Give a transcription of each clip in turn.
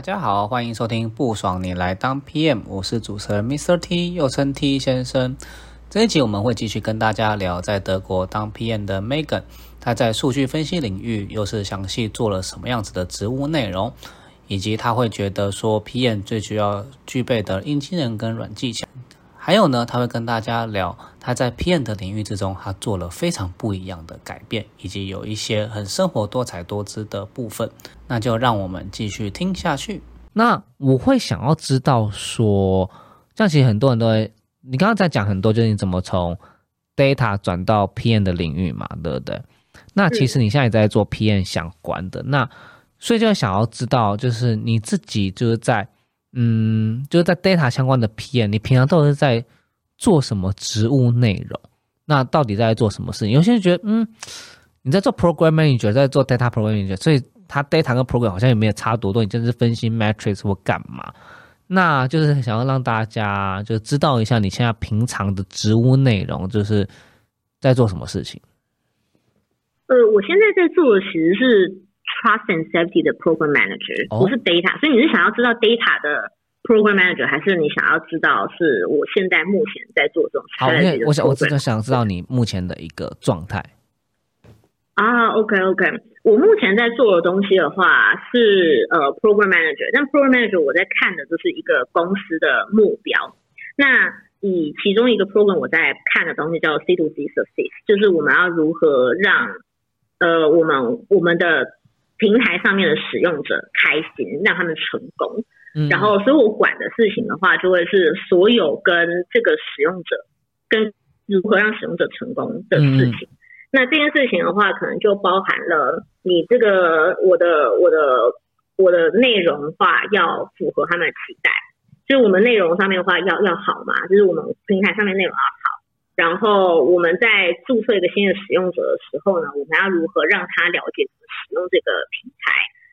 大家好，欢迎收听不爽你来当 PM，我是主持人 Mr. T，又称 T 先生。这一集我们会继续跟大家聊在德国当 PM 的 Megan，他在数据分析领域又是详细做了什么样子的职务内容，以及他会觉得说 PM 最需要具备的硬技能跟软技巧。还有呢，他会跟大家聊他在 PM 的领域之中，他做了非常不一样的改变，以及有一些很生活多彩多姿的部分。那就让我们继续听下去。那我会想要知道说，像其实很多人都会，你刚刚在讲很多，就是你怎么从 data 转到 PM 的领域嘛，对不对？那其实你现在也在做 PM 相关的，那所以就想要知道，就是你自己就是在。嗯，就是在 data 相关的 PM，你平常到底是在做什么职务内容？那到底在做什么事情？有些人觉得，嗯，你在做 program manager，在做 data program manager，所以他 data 跟 program 好像也没有差多多，你就是分析 matrix 或干嘛？那就是想要让大家就知道一下你现在平常的职务内容，就是在做什么事情。呃，我现在在做的其实是。Trust and safety 的 program manager 不是 data，所以你是想要知道 data 的 program manager，还是你想要知道是我现在目前在做这种？好，因为我想我真的想知道你目前的一个状态。啊，OK OK，我目前在做的东西的话是呃 program manager，但 program manager 我在看的就是一个公司的目标。那以其中一个 program 我在看的东西叫 C to C success，就是我们要如何让呃我们我们的平台上面的使用者开心，让他们成功。然后，所以我管的事情的话，就会是所有跟这个使用者跟如何让使用者成功的事情。那这件事情的话，可能就包含了你这个我的我的我的内容话要符合他们的期待，就是我们内容上面的话要要好嘛，就是我们平台上面内容要好。然后我们在注册一个新的使用者的时候呢，我们要如何让他了解怎么使用这个平台？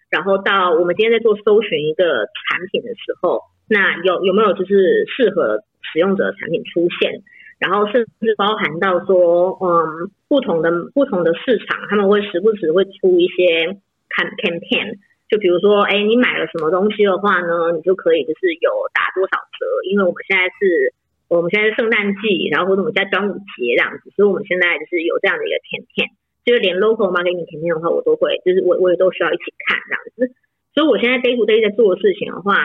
然后到我们今天在做搜寻一个产品的时候，那有有没有就是适合使用者的产品出现？然后甚至包含到说，嗯，不同的不同的市场，他们会时不时会出一些 campaign，就比如说，哎，你买了什么东西的话呢，你就可以就是有打多少折？因为我们现在是。我们现在是圣诞季，然后或者我们在端午节这样子，所以我们现在就是有这样的一个甜甜就是连 local market 的甜甜的话，我都会，就是我我也都需要一起看这样子。所以我现在 day to day 在做的事情的话，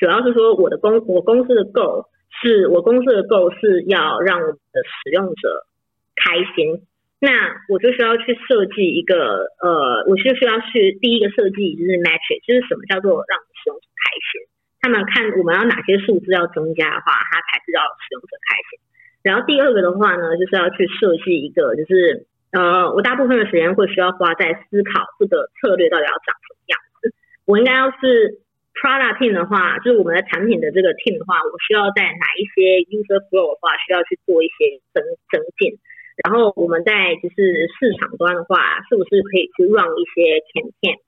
主要是说我的公我公司的 goal 是我公司的 goal 是要让我们的使用者开心，那我就需要去设计一个呃，我就需要去第一个设计就是 metric，就是什么叫做让使用者开心。他们看我们要哪些数字要增加的话，他才知道使用者开心。然后第二个的话呢，就是要去设计一个，就是呃，我大部分的时间会需要花在思考这个策略到底要长什么样子。我应该要是 product team 的话，就是我们的产品的这个 team 的话，我需要在哪一些 user flow 的话，需要去做一些增增进。然后我们在就是市场端的话，是不是可以去 run 一些 campaign，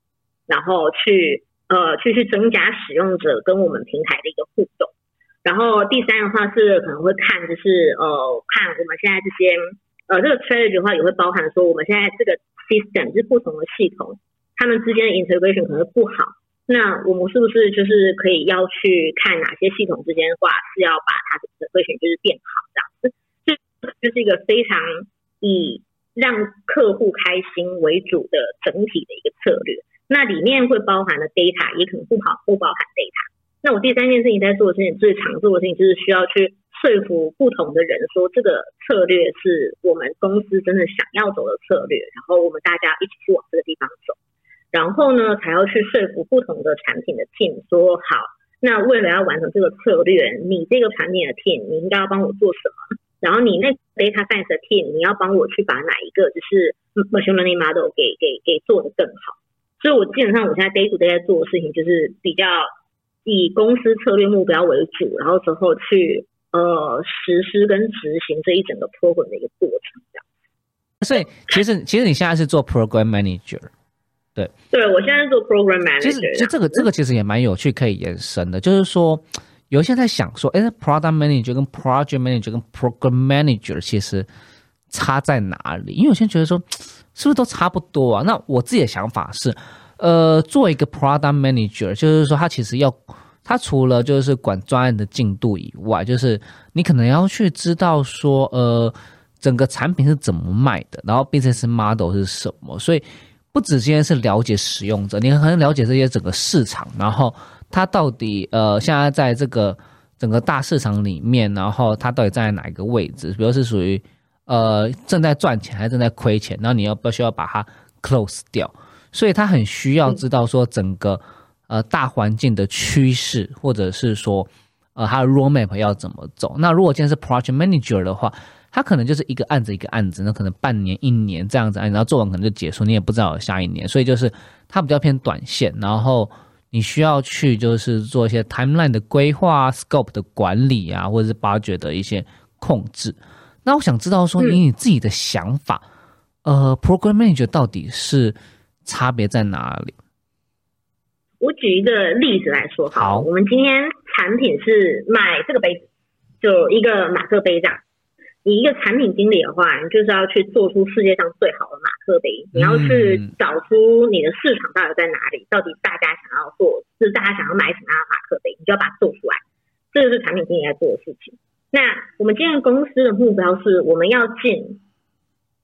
然后去。呃，去去增加使用者跟我们平台的一个互动。然后第三的话是可能会看，就是呃，看我们现在这些呃这个 strategy 的话，也会包含说我们现在这个 system 就是不同的系统，他们之间的 integration 可能不好。那我们是不是就是可以要去看哪些系统之间的话，是要把它的 integration 就是变好这样子？这就是一个非常以让客户开心为主的整体的一个策略。那里面会包含的 data，也可能不跑不包含 data。那我第三件事情在做的事情，最常做的事情就是需要去说服不同的人，说这个策略是我们公司真的想要走的策略，然后我们大家一起去往这个地方走。然后呢，才要去说服不同的产品的 team 说好，那为了要完成这个策略，你这个产品的 team 你应该要帮我做什么？然后你那 data science 的 team 你要帮我去把哪一个就是 machine learning model 给给给做的更好。所以我基本上我现在 day to day 在做的事情就是比较以公司策略目标为主，然后之后去呃实施跟执行这一整个 program 的一个过程这样。所以其实其实你现在是做 program manager，对，对我现在是做 program manager。其实其实这个这个其实也蛮有趣，可以延伸的，就是说。有些在想说，哎，product manager 跟 project manager 跟 program manager 其实差在哪里？因为有些人觉得说，是不是都差不多啊？那我自己的想法是，呃，做一个 product manager，就是说他其实要，他除了就是管专案的进度以外，就是你可能要去知道说，呃，整个产品是怎么卖的，然后 business model 是什么，所以不只今天是了解使用者，你可能了解这些整个市场，然后。它到底呃，现在在这个整个大市场里面，然后它到底在哪一个位置？比如是属于呃正在赚钱还是正在亏钱？然后你要不需要把它 close 掉？所以他很需要知道说整个呃大环境的趋势，或者是说呃它的 roadmap 要怎么走？那如果今天是 project manager 的话，他可能就是一个案子一个案子，那可能半年一年这样子，然后做完可能就结束，你也不知道下一年，所以就是它比较偏短线，然后。你需要去就是做一些 timeline 的规划、scope 的管理啊，或者是 budget 的一些控制。那我想知道说，以你自己的想法，呃，program manager 到底是差别在哪里？我举一个例子来说，好，我们今天产品是卖这个杯子，就一个马克杯这样。你一个产品经理的话，你就是要去做出世界上最好的马克杯，你要去找出你的市场到底在哪里，到底大家想要做，是大家想要买什么样的马克杯，你就要把它做出来。这就是产品经理在做的事情。那我们今天公司的目标是，我们要进，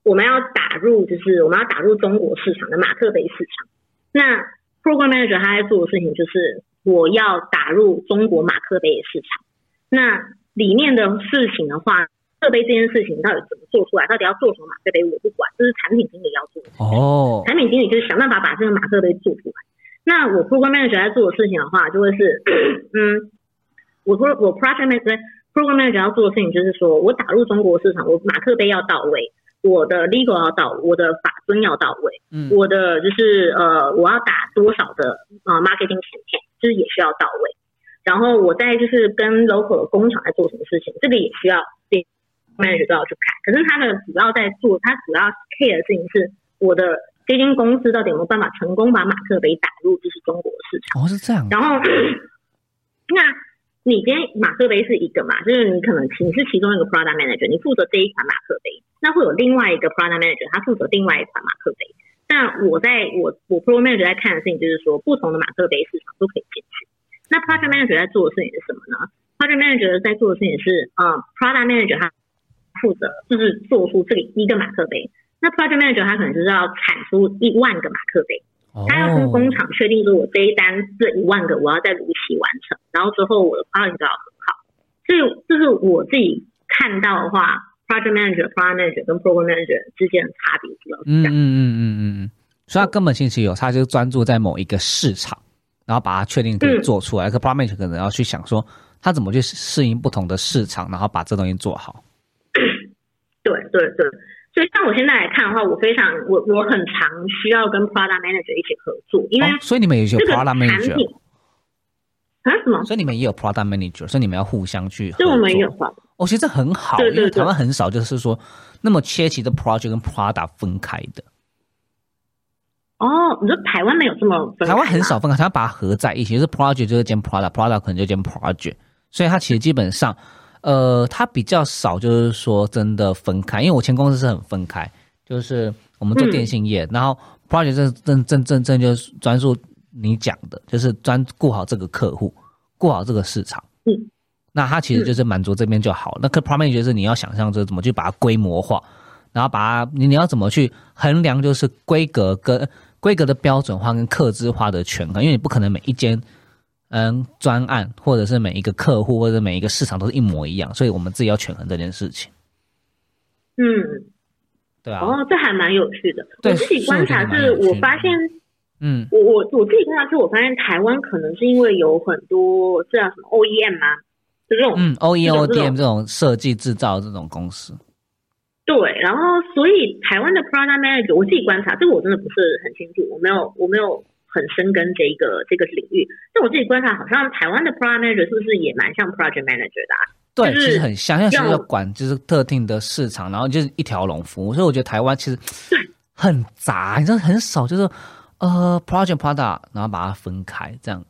我们要打入，就是我们要打入中国市场的马克杯市场。那 program manager 他在做的事情就是，我要打入中国马克杯的市场。那里面的事情的话。设备这件事情到底怎么做出来？到底要做什么马克杯？我不管，这是产品经理要做的。哦，产品经理就是想办法把这个马克杯做出来。那我 program manager 在做的事情的话，就会是，嗯，我说我 project manager program manager 要做的事情就是说，我打入中国市场，我马克杯要到位，我的 legal 要到，我的法尊要到位，嗯，我的就是呃，我要打多少的呃 marketing campaign，就是也需要到位。然后我在就是跟 local 的工厂在做什么事情，这个也需要。manager 都要去看，可是他的主要在做，他主要 care 的事情是我的这间公司到底有没有办法成功把马克杯打入就是中国市场。哦，是这样。然后，那你今天马克杯是一个嘛？就是你可能你是其中一个 product manager，你负责这一款马克杯，那会有另外一个 product manager，他负责另外一款马克杯。那我在我我 product manager 在看的事情就是说，不同的马克杯市场都可以进去。那 project manager 在做的事情是什么呢？project manager 在做的事情是，嗯，product manager 他。负责就是做出这里一个马克杯，那 project manager 他可能就是要产出一万个马克杯，他要跟工厂确定说，我这一单这一万个我要在如期完成，然后之后我的 quality 就要很好。所以这是我自己看到的话，project manager、project manager 跟 program manager 之间的差别主要是这样。嗯嗯嗯嗯嗯，所以他根本信息有，他就专注在某一个市场，然后把它确定可以做出来。可 project manager 可能要去想说，他怎么去适应不同的市场，然后把这东西做好。对对对，所以像我现在来看的话，我非常我我很常需要跟 product manager 一起合作，因为所以你们也有 product manager 啊？什么？所以你们也有 product manager，所以你们要互相去合作。我们有哦，其实很好，因为台湾很少就是说那么切齐的 project 跟 product 分开的。哦，你说台湾没有这么台湾很少分开，他要把它合在一起，就是 project 就是兼 product，product 可能就兼 project，所以它其实基本上。呃，它比较少，就是说真的分开，因为我前公司是很分开，就是我们做电信业，然后 project 正正正正正就是专注你讲的，就是专顾好这个客户，顾好这个市场。嗯，那它其实就是满足这边就好。那可 project 就是你要想象着怎么去把它规模化，然后把它你你要怎么去衡量，就是规格跟规格的标准化跟客制化的权衡，因为你不可能每一间。嗯，专案或者是每一个客户或者每一个市场都是一模一样，所以我们自己要权衡这件事情。嗯，对啊。哦，这还蛮有趣的。我自己观察是，我发现嗯，我我我自己观察是，我发现台湾可能是因为有很多这叫什么 OEM 吗？就这种嗯，O E 这 O 种 D M 这种设计制造这种公司，对，然后所以台湾的 product manager，我自己观察，这个我真的不是很清楚，我没有我没有很深耕这一个这个领域，但我自己观察，好像台湾的 product manager 是不是也蛮像 project manager 的、啊？对，就是其实很像，像是要要管就是特定的市场，然后就是一条龙服务，所以我觉得台湾其实很杂，你知道很少就是呃 project product，然后把它分开这样。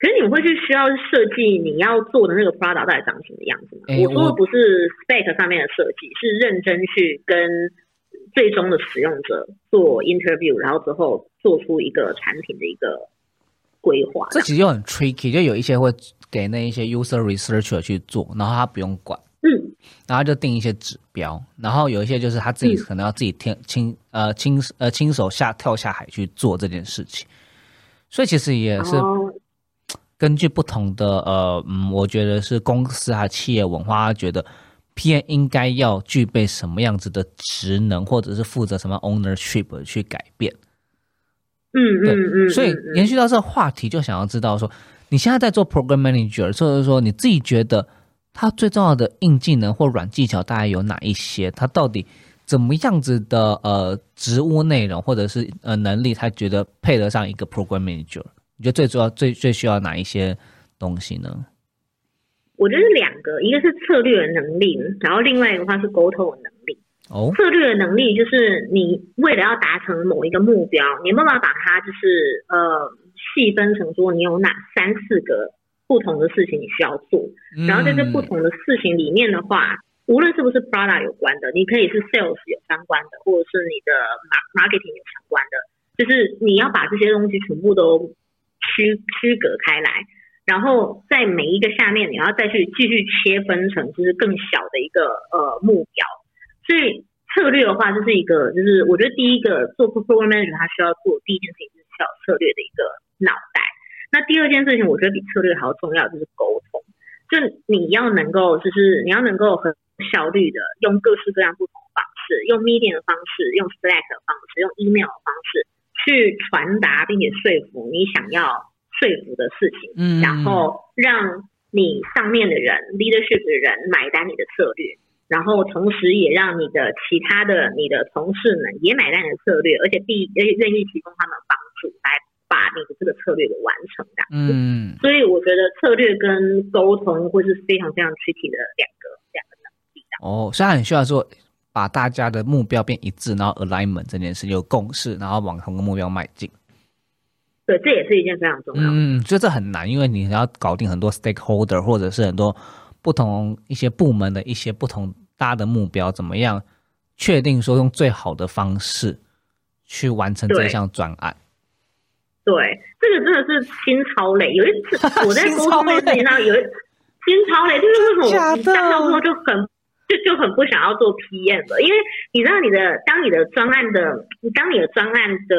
可是你们会去需要设计你要做的那个 product 到底长什么样子吗？哎我说的不是 spec 上面的设计，是认真去跟最终的使用者做 interview，然后之后做出一个产品的一个规划。这其实又很 tricky，就有一些会给那一些 user researcher 去做，然后他不用管，嗯，然后就定一些指标，然后有一些就是他自己嗯。可能要自己亲亲呃亲呃亲手下跳下海去做这件事情，所以其实也是哦。根据不同的呃嗯，我觉得是公司啊企业文化，他觉得 PM 应该要具备什么样子的职能，或者是负责什么 ownership 去改变。嗯嗯嗯，所以延续到这个话题，就想要知道说，你现在在做 program manager，或者说你自己觉得它最重要的硬技能或软技巧大概有哪一些？它到底怎么样子的呃职务内容或者是呃能力，他觉得配得上一个 program manager？你觉得最主要、最最需要哪一些东西呢？我觉得是两个，一个是策略的能力，然后另外一个话是沟通的能力。哦，策略的能力就是你为了要达成某一个目标，你有没有办法把它就是呃细分成说你有哪三四个不同的事情你需要做，然后在这不嗯同的事情里面的话，无论是不是 product 有关的，你可以是 sales 有相关的，或者是你的 mar- marketing 有相关的，就是你要把这些东西全部都区区隔开来，然后在每一个下面你要再去继续切分成就是更小的一个呃目标，所以策略的话，就是一个就是我觉得第一个做 program manager 他需要做第一件事情就是需要策略的一个脑袋。那第二件事情，我觉得比策略还要重要，就是沟通。就你要能够，就是你要能够很效率的用各式各样不同的方式，用 meeting 的方式，用 Slack 的方式，用 email 的方式去传达并且说服你想要说服的事情，嗯然后让你上面的人 leadership 的人买单你的策略。然后同时也让你的其他的你的同事们也买单你的策略，而且第而且愿意提供他们帮助来把你的这个策略给完成的。嗯，所以我觉得策略跟沟通会是非常非常 tricky 的两个两个能力的。哦，所以它很需要说把大家的目标变一致，然后 alignment 这件事有共识，然后往同个目标迈进。对，这也是一件非常重要的。嗯，所以这很难，因为你要搞定很多 stakeholder，或者是很多不同一些部门的一些不同大的目标，怎么样确定说用最好的方式去完成这项专案？对，这个真的是心超累。有一次 我在沟通这件事情上有一心超累，就是为什么我假的当到之后就很就就很不想要做 PM 了，因为你知道你的当你的专案的当你的专案的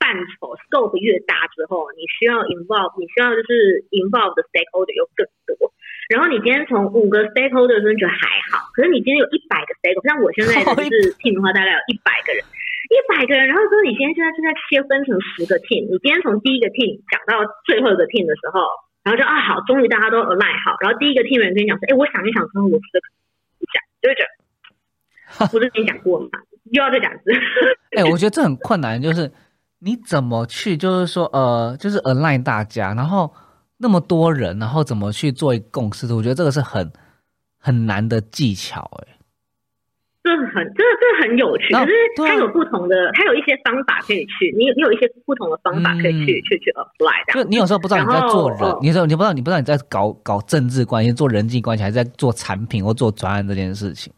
范畴 scope 越大之后，你需要 involve 你需要就是 involve 的 stakeholder 又更多。然后你今天从五个 stakeholder 真的觉得还好，可是你今天有一百个 stakeholder，像我现在就 是 team 的话，大概有一百个人。一百个人，然后说你今天现在正在切分成十个 team，你今天从第一个 team 讲到最后一个 team 的时候，然后就啊好，终于大家都 align 好，然后第一个 team 人跟你讲说，哎，我想一想之后，我觉得就会觉得不是跟你 讲过嘛？又要再讲一次。哎、我觉得这很困难，就是你怎么去，就是说呃，就是 align 大家，然后那么多人，然后怎么去做一个共识？我觉得这个是很很难的技巧、哎。这很这这很有趣，可是它有不同的，它有一些方法可以去，你有你有一些不同的方法可以去、嗯去去 apply 的。就你有时候不知道你在做人，你有时候你不知道你不知道你在搞搞政治关系、做人际关系，还是在做产品或做专案这件事情。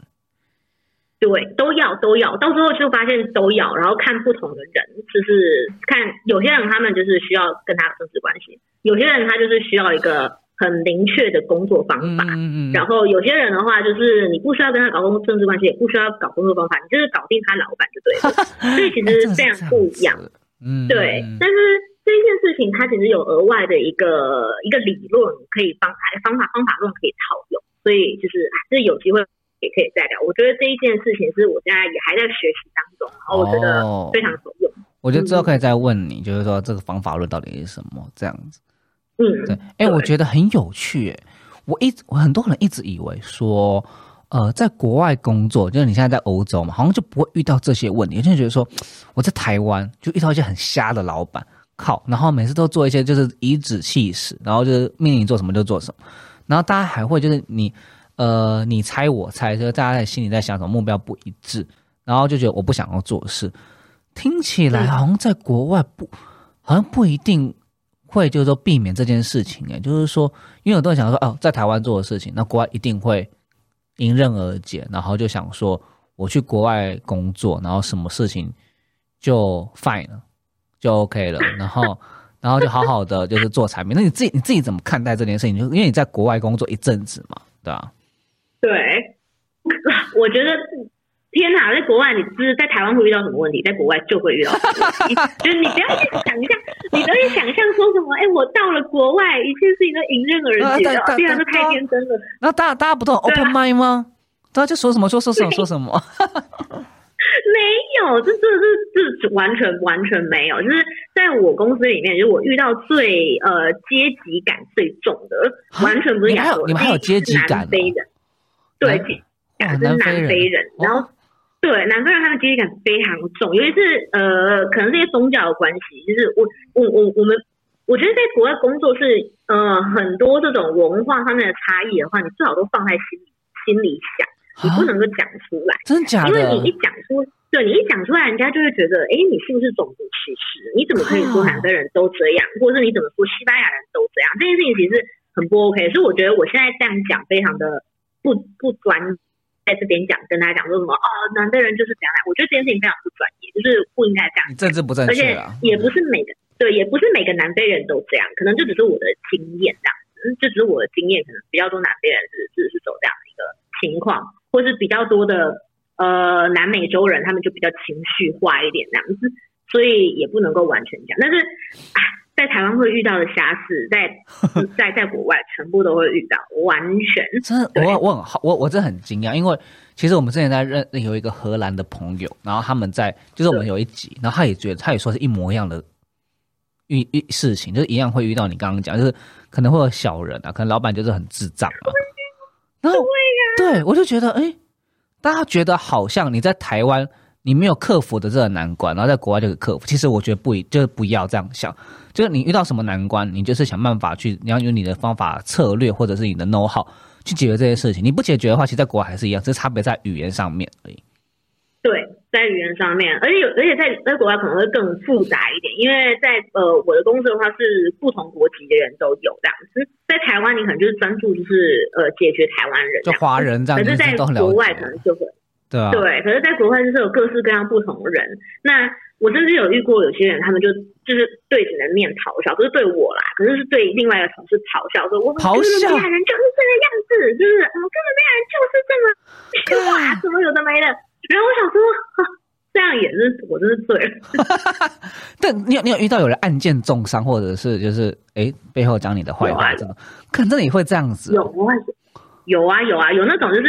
对，都要都要，到时候就发现都要，然后看不同的人，就是看有些人他们就是需要跟他有政治关系，有些人他就是需要一个很明确的工作方法，嗯嗯然后有些人的话就是你不需要跟他搞工政治关系，也不需要搞工作方法，你就是搞定他老板就对了，所以其实非常不一样。嗯，对嗯，但是这一件事情它其实有额外的一个一个理论可以方方法方法论可以套用，所以就是还是有机会也可以再聊。我觉得这一件事情是我现在也还在学习当中，然后我觉得哦非常有用。我觉得之后可以再问你，就是说这个方法论到底是什么这样子。嗯，对，哎、我觉得很有趣，哎，我一我很多人一直以为说，呃，在国外工作，就是你现在在欧洲嘛，好像就不会遇到这些问题，有些人觉得说我在台湾就遇到一些很瞎的老板，靠，然后每次都做一些就是颐指气使，然后就是命令你做什么就做什么，然后大家还会就是你，呃，你猜我猜，就是大家在心里在想什么，目标不一致，然后就觉得我不想要做事，听起来好像在国外不，好像不一定会就是说避免这件事情哎，就是说，因为很多人想说哦，在台湾做的事情，那国外一定会迎刃而解，然后就想说我去国外工作，然后什么事情就 fine 了，就 OK 了，然后然后就好好的就是做产品。那你自己你自己怎么看待这件事情？就因为你在国外工作一阵子嘛，对吧、对，我觉得天哪，在国外你就是在台湾会遇到什么问题，在国外就会遇到什么问题。就是你不要去想象，你不要去想象说什么，哎，我到了国外，一切事情都迎刃而解的啊对，对天啊，这太天真了。然后大家大家不都 open mind 吗？大家就说什么说说什么说什么，没有，这这这这完全完全没有。就是在我公司里面，就是我遇到最呃阶级感最重的，啊完全不是亚洲人你们还有阶级感哦南非人，对，南阶级哇感是南南非人然后。对南非人，他们阶级感非常重，尤其是呃，可能这些宗教的关系。就是我我我我们，我觉得在国外工作是呃很多这种文化上面的差异的话，你最好都放在心里心里想，你不啊能够讲出来。真的假的因为你一？讲出，对你一讲出来，人家就会觉得，哎，你是不是种族歧视？你怎么可以说南非人都这样，或者是你怎么说西班牙人都这样？这件事情其实很不 OK。所以我觉得我现在这样讲非常的不不专，在这边讲跟大家讲说什么哦，南非人就是这样，我觉得这件事情非常不专业，就是不应该这样你政治不正而且？也不是每个对，也不是每个南非人都这样，可能这只是我的经验这样子，这只是我的经验，可能比较多南非人是是是走这样的一个情况，或是比较多的呃南美洲人，他们就比较情绪化一点这样子，所以也不能够完全讲，但是啊，在台湾会遇到的瑕疵，在 在在国外全部都会遇到，完全真的，我我很好，我我真的很惊讶，因为其实我们之前在认有一个荷兰的朋友，然后他们在就是我们有一集，然后他也觉得他也说是一模一样的遇遇事情，就是一样会遇到你刚刚讲，就是可能会有小人啊，可能老板就是很智障啊，然后对我就觉得，哎，大家觉得好像你在台湾你没有克服的这个难关，然后在国外就可以克服，其实我觉得不一，就是不要这样想。就是你遇到什么难关，你就是想办法去，你要用你的方法、策略，或者是你的 know how 去解决这些事情。你不解决的话，其实在国外还是一样，只是差别在语言上面而已。对，在语言上面，而且有，而且在在国外可能会更复杂一点，因为在呃我的公司的话是不同国籍的人都有这样子，在台湾你可能就是专注就是呃解决台湾人就华人这样子可是在都很了国外可能就会对啊，对，可是在国外就是有各式各样不同的人。那我甚至有遇过有些人，他们就就是对着你的面嘲笑，不是对我啦，可是是对另外一个同事嘲笑，说我们咆哮哥伦比亚人就是这个样子，就是我们哥伦比亚人就是这么虚华，什么有的没的。然后我想说，哈这样也是我真是醉了。但你有你有遇到有人暗箭重伤，或者是就是哎背后讲你的坏话，有啊这种，可能真的也会这样子有哦。啊，有啊，有啊，有那种就是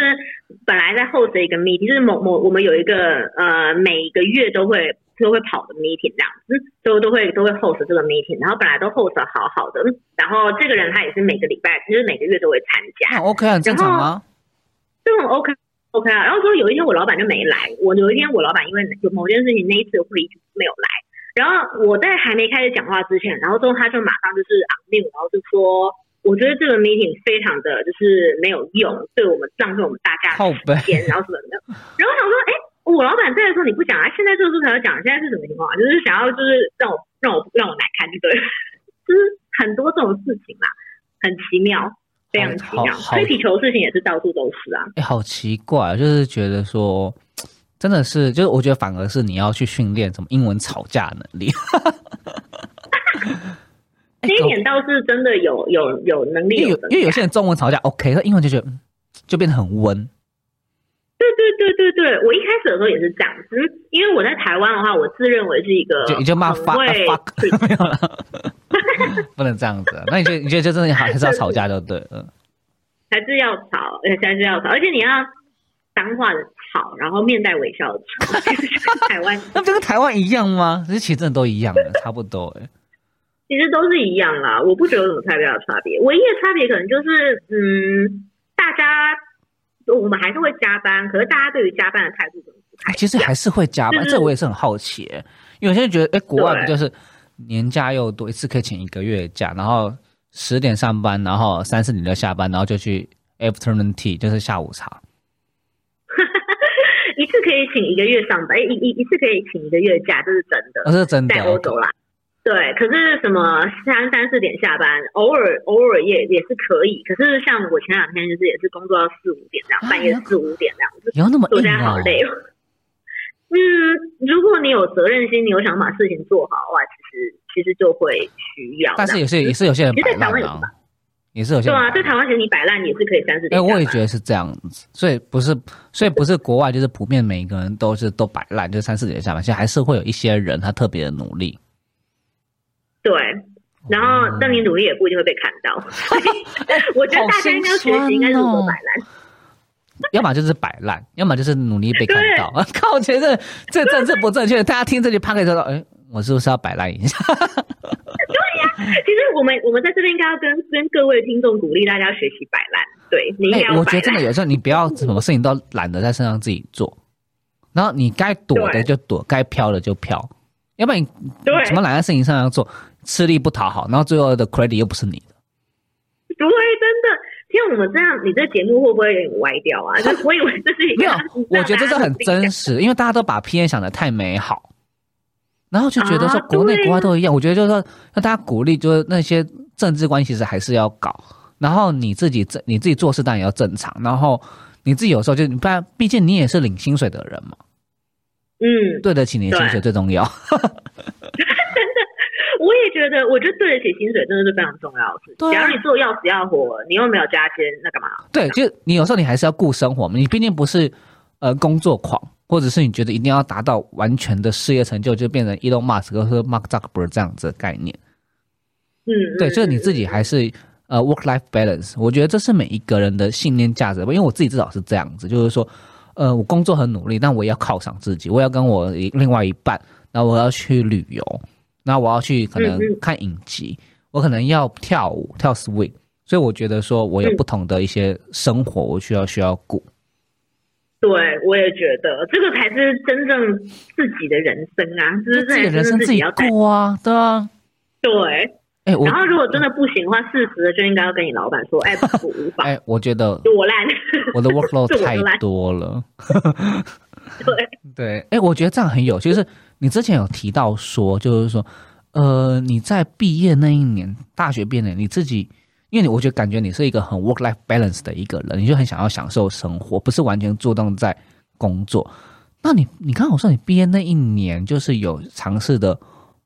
本来在 host 一个 meeting，就是某某我们有一个呃每个月都会都会跑的 meeting 这样子，都都会都会 host 这个 meeting，然后本来都 host 得好好的，然后这个人他也是每个礼拜就是每个月都会参加，那 OK 啊很正常啊。这种 OK OK 啊。然后说有一天我老板就没来，我有一天我老板因为有某件事情那一次会议就没有来，然后我在还没开始讲话之前，然后之后他就马上就是 on mute，然后就说。我觉得这个 meeting 非常的就是没有用，对我们浪费我们大家时间，然后什么的。然后我想说，哎，我老板在的时候你不讲啊，现在这个时候才要讲，现在是什么情况啊？就是想要就是让我让我让我难看，就对，就是很多这种事情嘛，很奇妙，非常奇妙。吹皮球的事情也是到处都是啊。哎、好奇怪啊，就是觉得说，真的是，就是我觉得反而是你要去训练什么英文吵架能力。哎这一点倒是真的有有有能力因为有因为有些人中文吵架 OK，他英文就觉得嗯就变得很温。对对对对对，我一开始的时候也是这样子，因为我在台湾的话，我自认为是一个就你就骂很 fuck fuck 没有了，不能这样子啊。那你觉得你觉得就真的还还是要吵架就对了。还是要吵，而且还是要吵，而且你要脏话的吵，然后面带微笑的吵，台湾 那不就跟台湾一样吗？其实其实真的都一样的，差不多哎。其实都是一样啦，我不觉得有什么太大的差别。唯一的差别可能就是，嗯，大家我们还是会加班，可是大家对于加班的态度可能不太。其实还是会加班，就是这我也是很好奇欸，因为有些人觉得，哎，国外不就是年假又多，一次可以请一个月假，然后十点上班，然后三四点就下班，然后就去 afternoon tea，就是下午茶。一次可以请一个月上班，一一一次可以请一个月假，这是真的。那、哦是真的在欧洲啦。对，可是什么三三四点下班，偶尔偶尔也也是可以。可是像我前两天就是也是工作到四五点这样，啊半夜四五点这样子，有那么硬我现在好哦？累哦。嗯，如果你有责任心，你有想把事情做好的话，其实其实就会需要。但是有些也是有些人摆烂啊，也是有些对啊。在台湾其实你摆烂也是可以三四哎、点下班。我也觉得是这样子，所以不是，所以不是国外就是普遍每一个人都是都摆烂，就三四点下班，其实还是会有一些人他特别的努力。对，然后哦但你努力也不一定会被看到。我觉得大家应该学习，应该是哦多摆烂。要么就是摆烂，要么就是努力被看到。靠，我觉得这政治不正确，大家听这句 p a s 说，哎，我是不是要摆烂一下？对呀其实我们我们在这边应该要跟跟各位听众鼓励大家学习摆烂。对你应要摆。我觉得真的有时候你不要什么事情都懒得在身上自己做，然后你该躲的就躲，该飘的就飘，要不然你对什么懒在事情上要做，吃力不讨好，然后最后的 credit 又不是你的。对，真的。像我们这样，你这节目会不会有点歪掉啊？就我以为这是一个没有，我觉得这是很真实，因为大家都把 P N 想的太美好，然后就觉得说啊国内国外都一样。我觉得就是说，让大家鼓励，就是那些政治关系其实还是要搞，然后你自己正你自己做事当然也要正常，然后你自己有时候就你不然，毕竟你也是领薪水的人嘛，嗯，对得起你的薪水最重要。我也觉得，我觉得对得起薪水真的是非常重要的事情。假如你做要死要活，你又没有加薪，那干嘛？对，就你有时候你还是要顾生活嘛，你毕竟不是呃工作狂，或者是你觉得一定要达到完全的事业成就，就变成 Elon Musk 或者 Mark Zuckerberg 这样子的概念。嗯，对，嗯就是你自己还是呃 work life balance，我觉得这是每一个人的信念价值。因为我自己至少是这样子，就是说，呃，我工作很努力，但我也要犒赏自己，我要跟我另外一半，然后我要去旅游，那我要去可能看影集，我可能要跳舞跳 swing，所以我觉得说我有嗯不同的一些生活，我需要需要顾。对，我也觉得这个才是真正自己的人生啊，就是自己的人生自己要。过啊，对啊。对，然后如果真的不行的话，适时的就应该要跟你老板说，哎，不无法，哎、我觉得就我烂。我的 workload 太多了。对，对，哎，我觉得这样很有趣。就是你之前有提到说，就是说，呃，你在毕业那一年，大学毕业你自己，因为你我觉得感觉你是一个很 work life balance 的一个人，你就很想要享受生活，不是完全注重在工作。那你你刚好说你毕业那一年就是有尝试的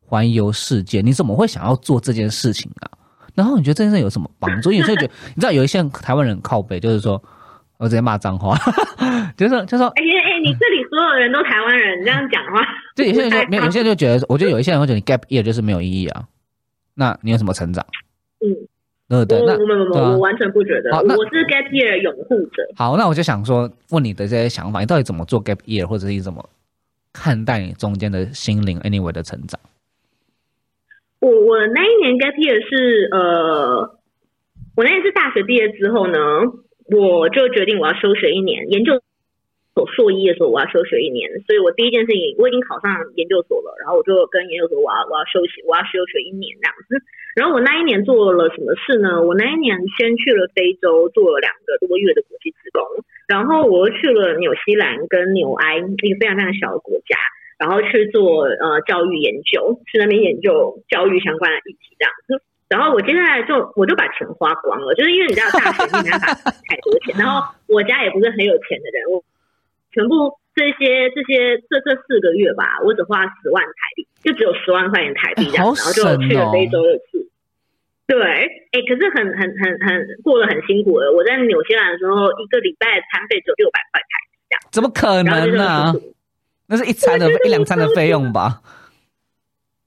环游世界，你怎么会想要做这件事情啊？然后你觉得这件事有什么帮助？有时候觉得，你知道有一些台湾人靠背，就是说我直接骂脏话，就是就说哎哎，你这里所有人都台湾人，你这样讲话，就有些人就没有，有些人就觉得，我觉得有一些人会觉得你 gap year 就是没有意义啊。那你有什么成长？嗯，对对？那我我完全不觉得，我是 gap year 的拥护者。好，那我就想说，问你的这些想法，你到底怎么做 gap year，或者是你怎么看待你中间的心灵 anyway 的成长？我我那一年 gap year 是呃，我那年是大学毕业之后呢，我就决定我要休学一年，研究所硕一的时候我要休学一年，所以我第一件事情我已经考上研究所了，然后我就跟研究所我要我要休息，我要休学一年这样子。然后我那一年做了什么事呢？我那一年先去了非洲做了两个多月的国际职工，然后我又去了纽西兰跟纽埃一个非常非常小的国家。然后去做呃教育研究，去那边研究教育相关的议题这样子。然后我接下来就我就把钱花光了，就是因为你知道大学你没办法太多钱，然后我家也不是很有钱的人，我全部这些这些这这四个月吧，我只花十万台币，就只有十万块钱台币这样，然后就去了非洲的次。对，哎，可是很很很很过得很辛苦的。我在纽西兰的时候，一个礼拜的餐费只有六百块台币这样，怎么可能呢、是那是一餐的一两餐的费用吧？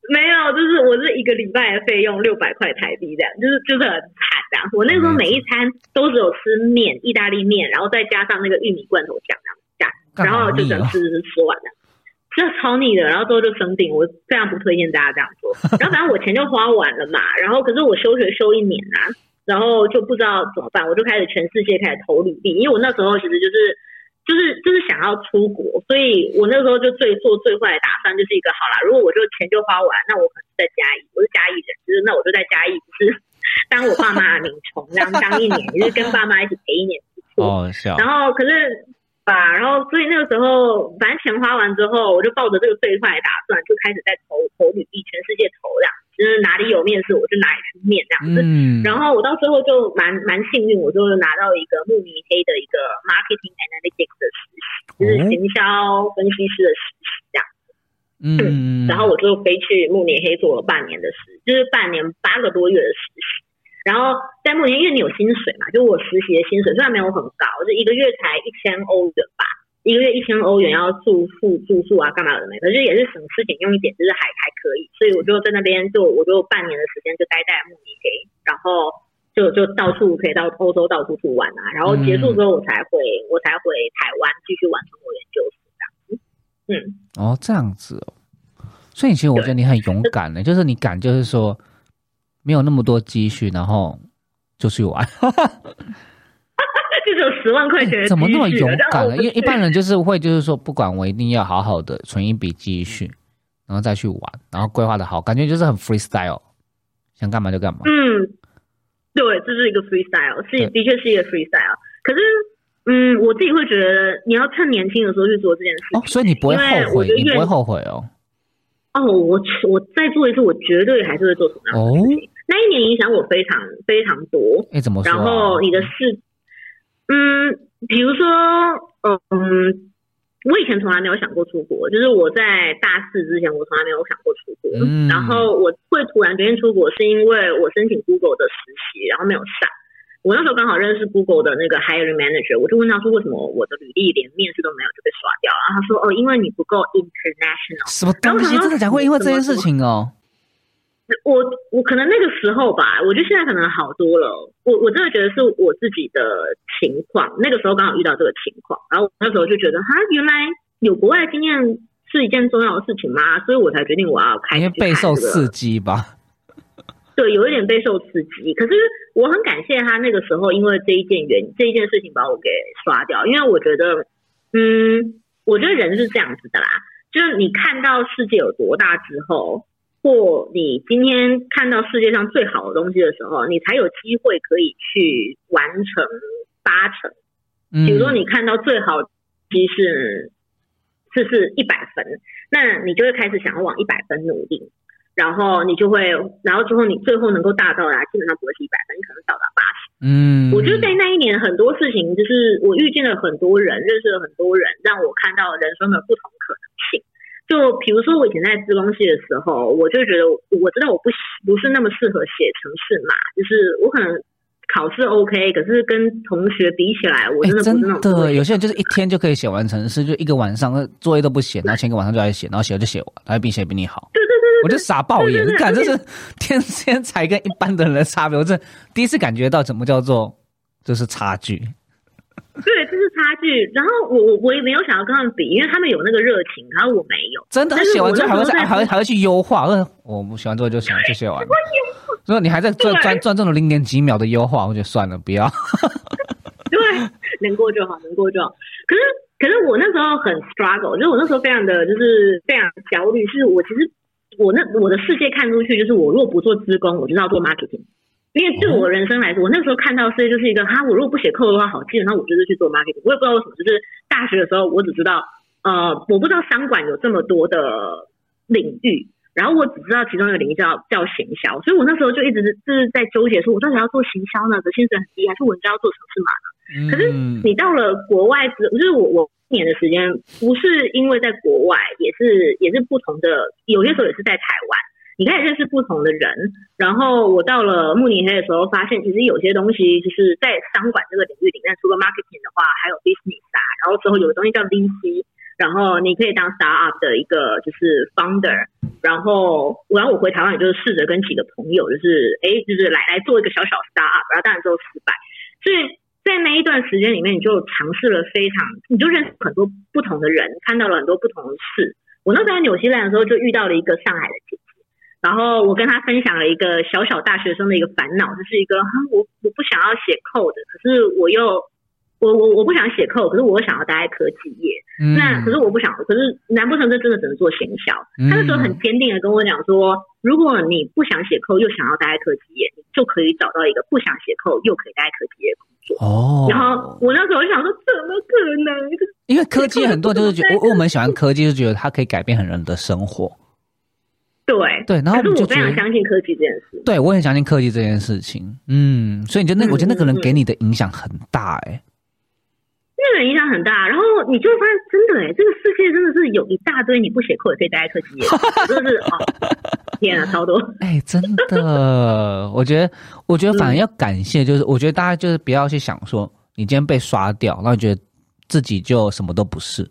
没有，就是我是一个礼拜的费用六百块台币这样，就是就是很惨这样。我那时候每一餐都只有吃面，意大利面，然后再加上那个玉米罐头酱这样子。然后就整吃吃吃完了，这超腻的。然后之后就生病，我非常不推荐大家这样做。然后反正我钱就花完了嘛，然后可是我休学休一年啊，然后就不知道怎么办，我就开始全世界开始投履历，因为我那时候其实就是。就是就是想要出国，所以我那时候就最做最坏的打算就是一个好啦，如果我就钱就花完，那我可能在嘉义，我是嘉义人，就是那我就在嘉义，就是 当我爸妈的名虫，这样当一年，就是跟爸妈一起陪一年。哦，然后可是吧，然后所以那个时候，反正钱花完之后，我就抱着这个最坏的打算，就开始在投投履历，全世界投这样。就是哪里有面试，我就哪里去面这样子。嗯，然后我到最后就蛮蛮幸运，我就拿到一个慕尼黑的一个 marketing analytics 的实习，就是行销分析师的实习这样。嗯，然后我就飞去慕尼黑做了半年的实，就是半年八个多月的实习。然后在慕尼黑，因为你有薪水嘛，就我实习的薪水虽然没有很高，就一个月才一千欧元吧。一个月一千欧元要住宿住宿啊，干嘛的没？可是也是省吃俭用一点，就是还还可以。所以我就在那边就我就半年的时间就待在慕尼黑，然后就就到处可以到欧洲到处去玩啊。然后结束之后我才回我才回台湾继续完成我研究所这样子。嗯，哦这样子哦，所以其实我觉得你很勇敢的，就是你敢就是说没有那么多积蓄，然后就去玩。就只有十万块钱，怎么那么勇敢呢？因为一般人就是会，就是说，不管我一定要好好的存一笔积蓄，然后再去玩，然后规划的好，感觉就是很 freestyle，想干嘛就干嘛。嗯，对，这是一个 freestyle，是的确是一个 freestyle。可是，嗯，我自己会觉得，你要趁年轻的时候去做这件事。哦，所以你不会后悔，你不会后悔哦。哦，我我再做一次，我绝对还是会做同样的事情。那一年影响我非常非常多。哎，怎么说？然后你的事。嗯，比如说，嗯，我以前从来没有想过出国，就是我在大四之前，我从来没有想过出国。嗯，然后我会突然决定出国，是因为我申请 Google 的实习，然后没有上。我那时候刚好认识 Google 的那个 Hiring Manager，我就问他说，为什么我的履历连面试都没有就被刷掉了？然后他说，哦，因为你不够 international。什么东西？真的讲会因为这件事情哦？我我可能那个时候吧，我觉得现在可能好多了。我我真的觉得是我自己的情况，那个时候刚好遇到这个情况，然后那时候就觉得哈，原来有国外经验是一件重要的事情嘛？所以我才决定我要开。因为备受刺激吧。对，有一点备受刺激。可是我很感谢他那个时候，因为这一件原这一件事情把我给刷掉。因为我觉得，嗯，我觉得人是这样子的啦，就是你看到世界有多大之后。或你今天看到世界上最好的东西的时候，你才有机会可以去完成八成。比如说，你看到最好其实是是一百分，那你就会开始想要往一百分努力，然后你就会，然后之后你最后能够达到的，基本上不会是一百分，你可能到达八十。嗯，我觉得在那一年很多事情，就是我遇见了很多人，认识了很多人，让我看到人生的不同可能性。就比如说，我以前在自工系的时候，我就觉得我知道我不不是那么适合写程式嘛，就是我可能考试 OK，可是跟同学比起来，我真的真的有些人就是一天就可以写完程式，就一个晚上作业都不写，然后前一个晚上就来写，然后写了就写完，他比写比你好。对对对我就傻爆眼，感这是 天天才跟一般的人的差别，我这第一次感觉到什么叫做就是差距。对，这是差距。然后我我我也没有想要跟他们比，因为他们有那个热情，然后我没有。真的，他写完之后还会还会还会去优化。嗯，我不喜欢做就想就写完。如果你还在赚赚赚这种零点几秒的优化，我就算了，不要。对，能过就好，能过就好。可是可是我那时候很 struggle，就是我那时候非常的就是非常焦虑，是我其实我那我的世界看出去就是我如果不做职工，我就要做 marketing。因为对我人生来说，我那时候看到世界就是一个哈，我如果不写扣的话，好，基本上我就是去做 marketing。我也不知道为什么，就是大学的时候，我只知道呃，我不知道商管有这么多的领域，然后我只知道其中一个领域叫叫行销，所以我那时候就一直是在纠结，说我到底要做行销呢，的薪水很低，还是我应该要做城市码呢？可是你到了国外之，就是我我一年的时间，不是因为在国外，也是也是不同的，有些时候也是在台湾。你可以认识不同的人，然后我到了慕尼黑的时候，发现其实有些东西就是在商管这个领域里面，除了 marketing 的话，还有 business 啊，然后之后有个东西叫 VC，然后你可以当 startup 的一个就是 founder，然后然后我回台湾也就是试着跟几个朋友，就是哎，就是来来做一个小小 startup，然后当然之后失败，所以在那一段时间里面，你就尝试了非常，你就认识很多不同的人，看到了很多不同的事。我那时候在纽西兰的时候，就遇到了一个上海的姐姐，然后我跟他分享了一个小小大学生的一个烦恼，就是一个我我不想要写 code，可是我又。我我我不想写扣，可是我想要待在科技业。嗯那可是我不想，可是难不成这真的只能做行销？他那时候很坚定的跟我讲说，如果你不想写扣，又想要待在科技业，你就可以找到一个不想写扣又可以待在科技业工作。哦。然后我那时候想说，怎么可能？因为科技很多就是觉得，我我们喜欢科技，就觉得它可以改变很多人的生活。对对，然后我非常相信科技这件事。对，我很相信科技这件事情。嗯，所以你觉得那，我觉得那个人给你的影响很大，哎。那个人影响很大，然后你就发现真的哎，这个世界真的是有一大堆你不写扣也可以待在科技业，真的是哦，天啊，超多！哎，真的，我觉得，我觉得反而要感谢，就是我觉得大家就是不要去想说你今天被刷掉，然后觉得自己就什么都不是。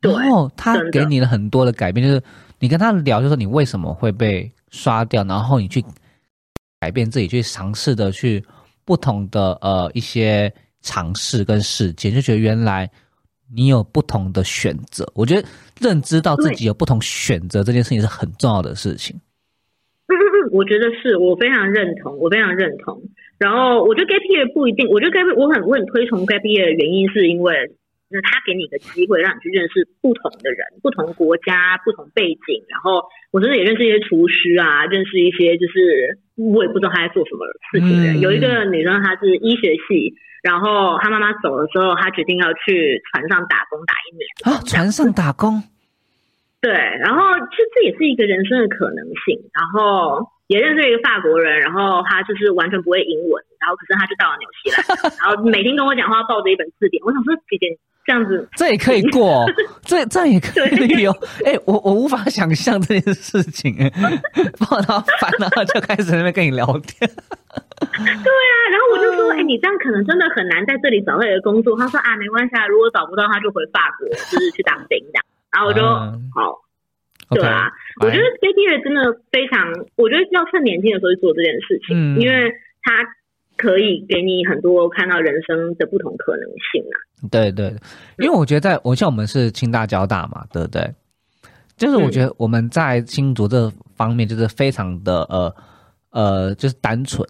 然后他给你了很多的改变，就是你跟他聊，就说你为什么会被刷掉，然后你去改变自己，去尝试的去不同的呃一些。尝试跟事件，就觉得原来你有不同的选择。我觉得认知到自己有不同选择这件事情是很重要的事情。嗯嗯嗯，我觉得是我非常认同，我非常认同。然后我觉得 gap year 不一定，我觉得 gap 我很我很推崇 gap year 的原因是因为。那他给你一个机会，让你去认识不同的人、不同国家、不同背景。然后我真的也认识一些厨师啊，认识一些就是我也不知道他在做什么事情的人。有一个女生，她是医学系，然后她妈妈走的时候，她决定要去船上打工打一年啊，船上打工。对，然后其实这也是一个人生的可能性。然后也认识一个法国人，然后他就是完全不会英文，然后可是他就到了纽西兰，然后每天跟我讲话，抱着一本字典。我想说，姐姐。这样子，这也可以过，这这也可以哦。哎，我我无法想象这件事情，哎，抱他烦了就开始在那边跟你聊天。对啊，然后我就说，哎，你这样可能真的很难在这里找到一个工作。他说啊，没关系啊，如果找不到，他就回法国，就是去当兵的。然后我就好，对啊，我觉得的真的非常，我觉得要趁年轻的时候去做这件事情，因为它。可以给你很多看到人生的不同可能性啊！对对，因为我觉得在我像我们是清大交大嘛，对不对？就是我觉得我们在新竹这方面就是非常的呃呃，就是单纯。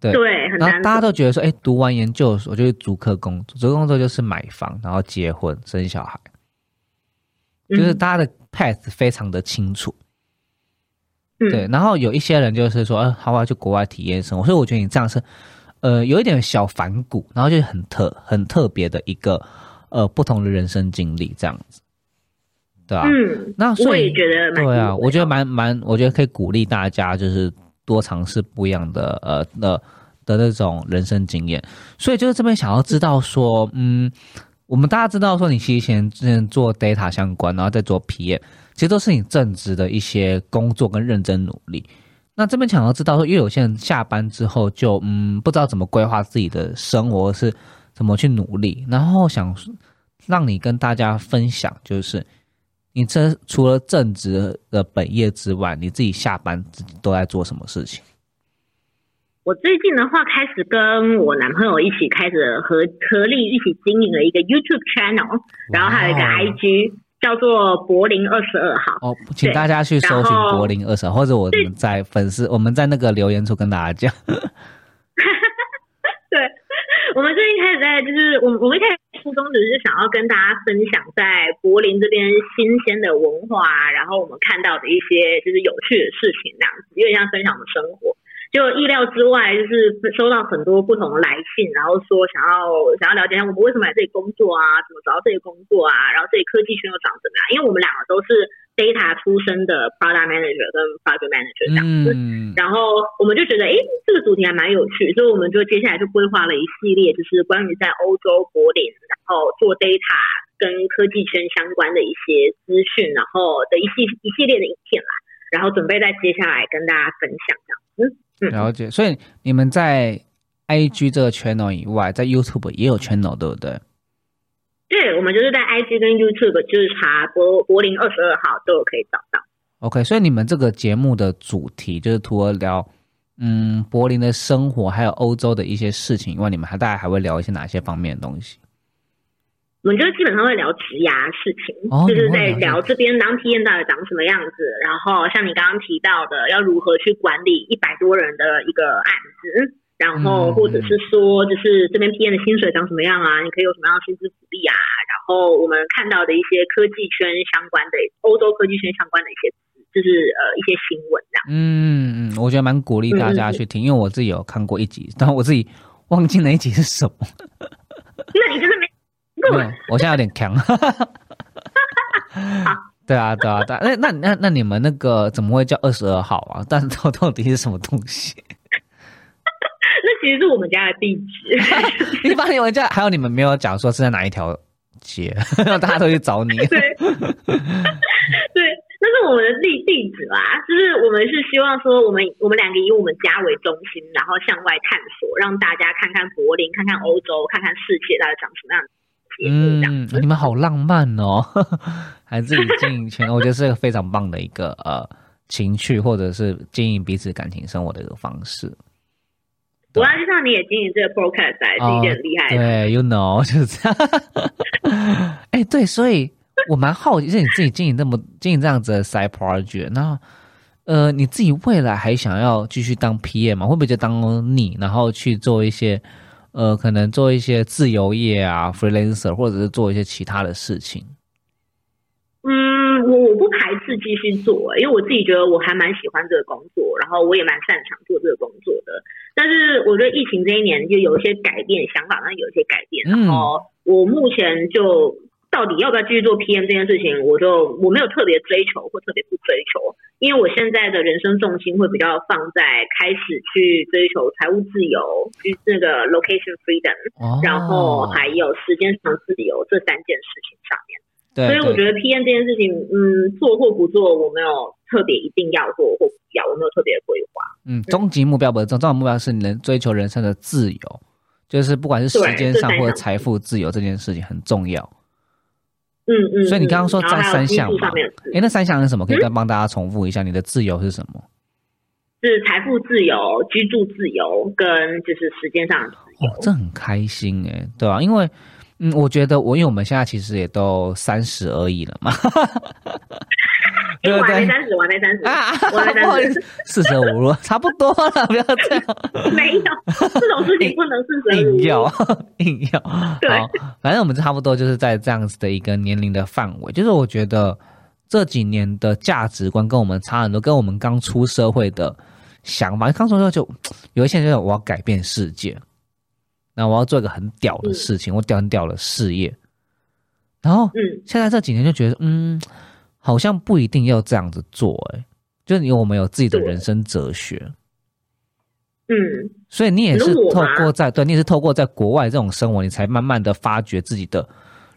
对对，然后大家都觉得说，哎，读完研究所就是逐客工作，逐客工作就是买房，然后结婚生小孩，就是大家的 path 非常的清楚。对，然后有一些人就是说，呃，好，我要去国外体验生活，所以我觉得你这样是，呃，有一点小反骨，然后就很特很特别的一个，呃，不同的人生经历这样子，对吧？嗯，那我也觉得，对啊，我觉得蛮蛮，我觉得可以鼓励大家，就是多尝试不一样的，呃，的的那种人生经验。所以就是这边想要知道说，嗯，我们大家知道说，你其实前之前做 data 相关，然后再做 PM。其实都是你正职的一些工作跟认真努力。那这边想要知道说，因为有些人下班之后就嗯不知道怎么规划自己的生活，是怎么去努力。然后想让你跟大家分享，就是你这除了正职的本业之外，你自己下班自己都在做什么事情？我最近的话，开始跟我男朋友一起开始合合力一起经营了一个 YouTube channel，然后还有一个 IG。叫做柏林二十二号哦，请大家去搜寻柏林二十二，或者我们在粉丝，我们在那个留言处跟大家讲。对，我们最近开始在，就是我我们一开始初衷只是想要跟大家分享在柏林这边新鲜的文化，然后我们看到的一些就是有趣的事情，这样子，有点像分享我们生活。就意料之外，就是收到很多不同的来信，然后说想要想要了解一下我们为什么来这里工作啊，怎么找到这里工作啊，然后这里科技圈又长怎么样？因为我们两个都是 data 出身的 product manager 跟 project manager 这样子，然后我们就觉得，哎，这个主题还蛮有趣，所以我们就接下来就规划了一系列，就是关于在欧洲柏林，然后做 data 跟科技圈相关的一些资讯，然后的一系一系列的影片啦，然后准备在接下来跟大家分享这样子。了解，所以你们在 I G 这个 channel 以外，在 YouTube 也有 channel，对不对？对，我们就是在 I G 跟 YouTube，就是查柏柏林二十二号都有可以找到。OK，所以你们这个节目的主题就是除了聊嗯柏林的生活，还有欧洲的一些事情以外，你们还大概还会聊一些哪些方面的东西？我们就基本上会聊职涯事情，哦就是在聊聊这边当 PM 到底长什么样子，然后像你刚刚提到的，要如何去管理一百多人的一个案子，然后嗯或者是说，就是这边 PM 的薪水长什么样啊？你可以有什么样的薪资福利啊？然后我们看到的一些科技圈相关的欧洲科技圈相关的一些，就是呃一些新闻这样。嗯嗯，我觉得蛮鼓励大家去听，因为我自己有看过一集，但我自己忘记那一集是什么。没没有，我现在有点强。对啊，对啊，对啊。那那那那你们那个怎么会叫二十二号啊？但是到到底是什么东西？那其实是我们家的地址。你把你们家还有你们没有讲说是在哪一条街，让大家都去找你。对，对，那是我们的地地址啦。就是我们是希望说，我们我们两个以我们家为中心，然后向外探索，让大家看看柏林，看看欧洲，看看世界到底长什么样的节目这样嗯。，你们好浪漫哦，还自己经营圈，我觉得是一个非常棒的一个呃情趣，或者是经营彼此感情生活的一个方式。我要就像你也经营这个 podcast，还是一件很厉害的。对，you know，就是这样。哎、对，所以我蛮好奇，就是你自己经营这么经营这样子的 side project，那呃，你自己未来还想要继续当 PM 吗？会不会就当你，然后去做一些呃，可能做一些自由业啊，freelancer，或者是做一些其他的事情？嗯，我我不排斥继续做、因为我自己觉得我还蛮喜欢这个工作，然后我也蛮擅长做这个工作的。但是我觉得疫情这一年就有一些改变，想法上有一些改变，嗯然后我目前就到底要不要继续做 PM 这件事情，我就我没有特别追求或特别不追求，因为我现在的人生重心会比较放在开始去追求财务自由，去那个 location freedom，哦，然后还有时间上自由这三件事情上面。对，所以我觉得得 PM 这件事情，嗯，做或不做，我没有特别一定要做或不要，我没有特别的规划。嗯，终极目标不是终，终极目标是你能追求人生的自由，就是不管是时间上或者财富自由这件事情很重要。嗯嗯。所以你刚刚说嗯然后这还有技术三项嘛上面的自由哎，那三项是什么？可以嗯再帮大家重复一下，你的自由是什么？是财富自由、居住自由跟就是时间上的自由。哦，这很开心哎，对吧、因为嗯，我觉得我因为我们现在其实也都三十而已了嘛，哎，对 不对？我还没三十，我还没三十，啊，我还没不好意思三十，，四舍五入差不多了，不要这样。没有这种事情不能四舍五入。硬要硬要，对好，反正我们差不多就是在这样子的一个年龄的范围，就是我觉得这几年的价值观跟我们差很多，跟我们刚出社会的想法，刚出社会就有一些人就是我要改变世界，那我要做一个很屌的事情，我屌很屌的事业，然后嗯，现在这几年就觉得，嗯，好像不一定要这样子做、欸，就是因为我们有自己的人生哲学。嗯，所以你也是透过在对，你也是透过在国外这种生活，你才慢慢的发掘自己的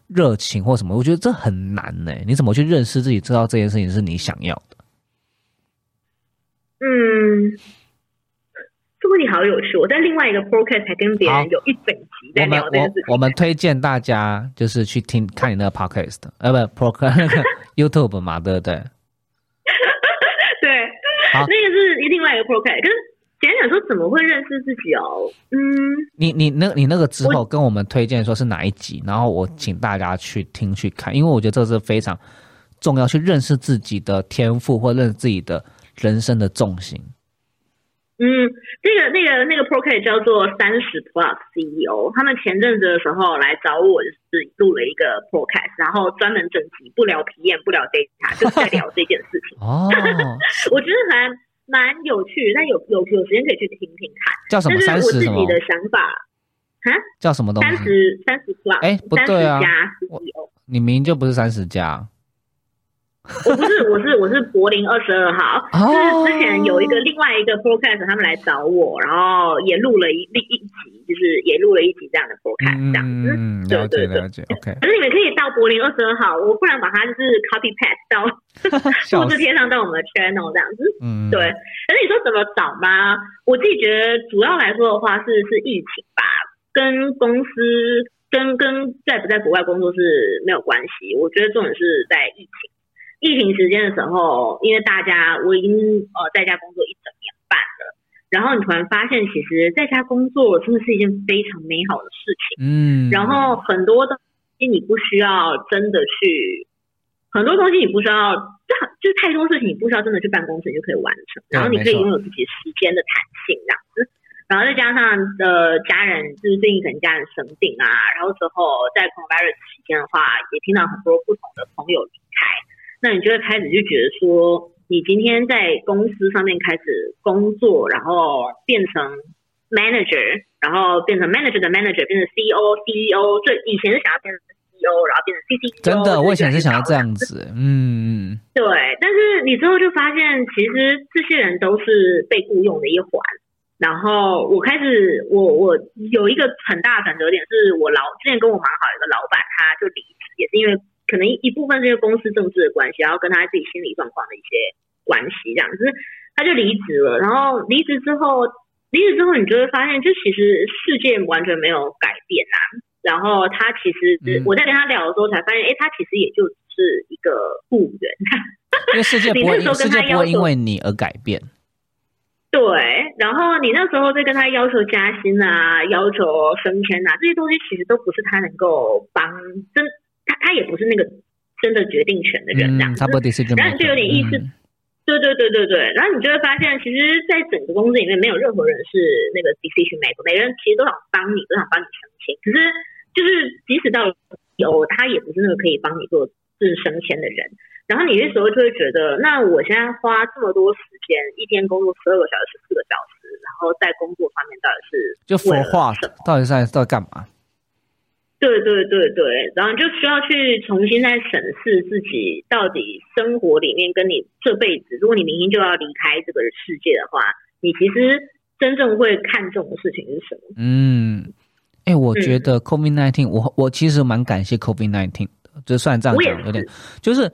热情或什么。我觉得这很难呢、你怎么去认识自己，知道这件事情是你想要的？嗯，这问题好有趣。我在另外一个 podcast 还跟别人有一整集在我们聊这件事情。我我们推荐大家就是去听看你那个 podcast，呃，不个 YouTube 嘛，对不对？对，好那个是另外一个 podcast。可是简单讲说，怎么会认识自己哦？嗯，你你那你那个之后跟我们推荐说是哪一集，然后我请大家去听去看，因为我觉得这是非常重要，去认识自己的天赋或认识自己的人生的重心。嗯，那个那个那个 podcast 叫做三十 Plus CEO，他们前阵子的时候来找我，就是录了一个 podcast，然后专门整集不聊皮验，不聊 data，就是在聊这件事情。哦，我觉得还蛮有趣，但有有有时间可以去听听看。叫什么但是我三十什么自己？的想法，叫什么东三？十三十 Plus，哎不对啊30加 CEO。你明明就不是三十加我不是，我是我是柏林二十二号，哦就是之前有一个另外一个 podcast，他们来找我，然后也录了一另一集，就是也录了一集这样的 podcast 这样子。嗯，了解对对对了解，OK，可是你们可以到柏林二十二号，我不然把它就是 copy paste 到 复制贴上到我们的 channel 这样子。嗯，对，可是你说怎么找吗？我自己觉得主要来说的话是是疫情吧，跟公司跟跟在不在国外工作是没有关系。我觉得重点是在疫情，疫情时间的时候，因为大家我已经呃在家工作一整年半了，然后你突然发现，其实在家工作真的是一件非常美好的事情。嗯，然后很多东西你不需要真的去，很多东西你不需要，就就太多事情你不需要真的去办公室你就可以完成，然后你可以拥有自己时间的弹性这样子。然后再加上呃家人，就是最近可能家人生病啊，然后之后在 coronavirus 期间的话，也听到很多不同的朋友离开，那你就会开始就觉得说。你今天在公司上面开始工作，然后变成 manager，然后变成 manager 的 manager，变成 CEO、CEO。最以前是想要变成 CEO，然后变成 CCO。真的，我以前是想要这样子。嗯，对。但是你之后就发现，其实这些人都是被雇佣的一环。然后我开始，我我有一个很大的转折点，是我老之前跟我蛮好一个老板，他就离职，也是因为。可能一一部分是因为公司政治的关系，然后跟他自己心理状况的一些关系，这样，就是他就离职了。然后离职之后，离职之后，你就会发现，就其实世界完全没有改变啊。然后他其实，我在跟他聊的时候才发现，哎，他其实也就是一个雇员。因 为世界不会，世界不会因为你而改变。对，然后你那时候在跟他要求加薪啊，要求升迁啊，这些东西其实都不是他能够帮真。他他也不是那个真的决定权的人，这样，然后就有点意思，对对对对对，然后你就会发现，其实，在整个公司里面，没有任何人是那个 decision maker，每个人其实都想帮你，都想帮你升迁，可是就是即使到有他，也不是那个可以帮你做是升迁的人。然后你那时候就会觉得，那我现在花这么多时间，一天工作十二个小时、十四个小时，然后在工作方面到底是就佛化，到底在在干嘛？对对对对，然后就需要去重新再审视自己到底生活里面跟你这辈子，如果你明天就要离开这个世界的话，你其实真正会看重的事情是什么？嗯，哎，我觉得 COVID nineteen，我我其实蛮感谢 COVID nineteen 的，就算这样讲有点，就是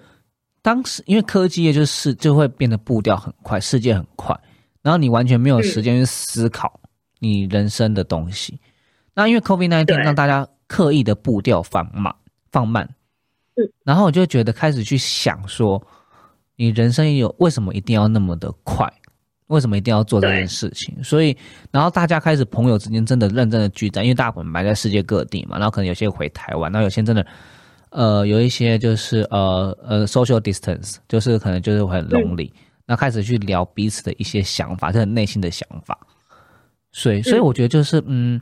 当时因为科技业就是就会变得步调很快，世界很快，然后你完全没有时间去思考你人生的东西。那因为 COVID nineteen 让大家。刻意的步调放慢，放慢，嗯，然后我就觉得开始去想说，你人生有为什么一定要那么的快？为什么一定要做这件事情？所以，然后大家开始朋友之间真的认真的聚在，因为大部分埋在世界各地嘛，然后可能有些回台湾，然后有些真的，呃，有一些就是呃呃 social distance，就是可能就是很 lonely，那开始去聊彼此的一些想法，就是内心的想法。所以，所以我觉得就是嗯。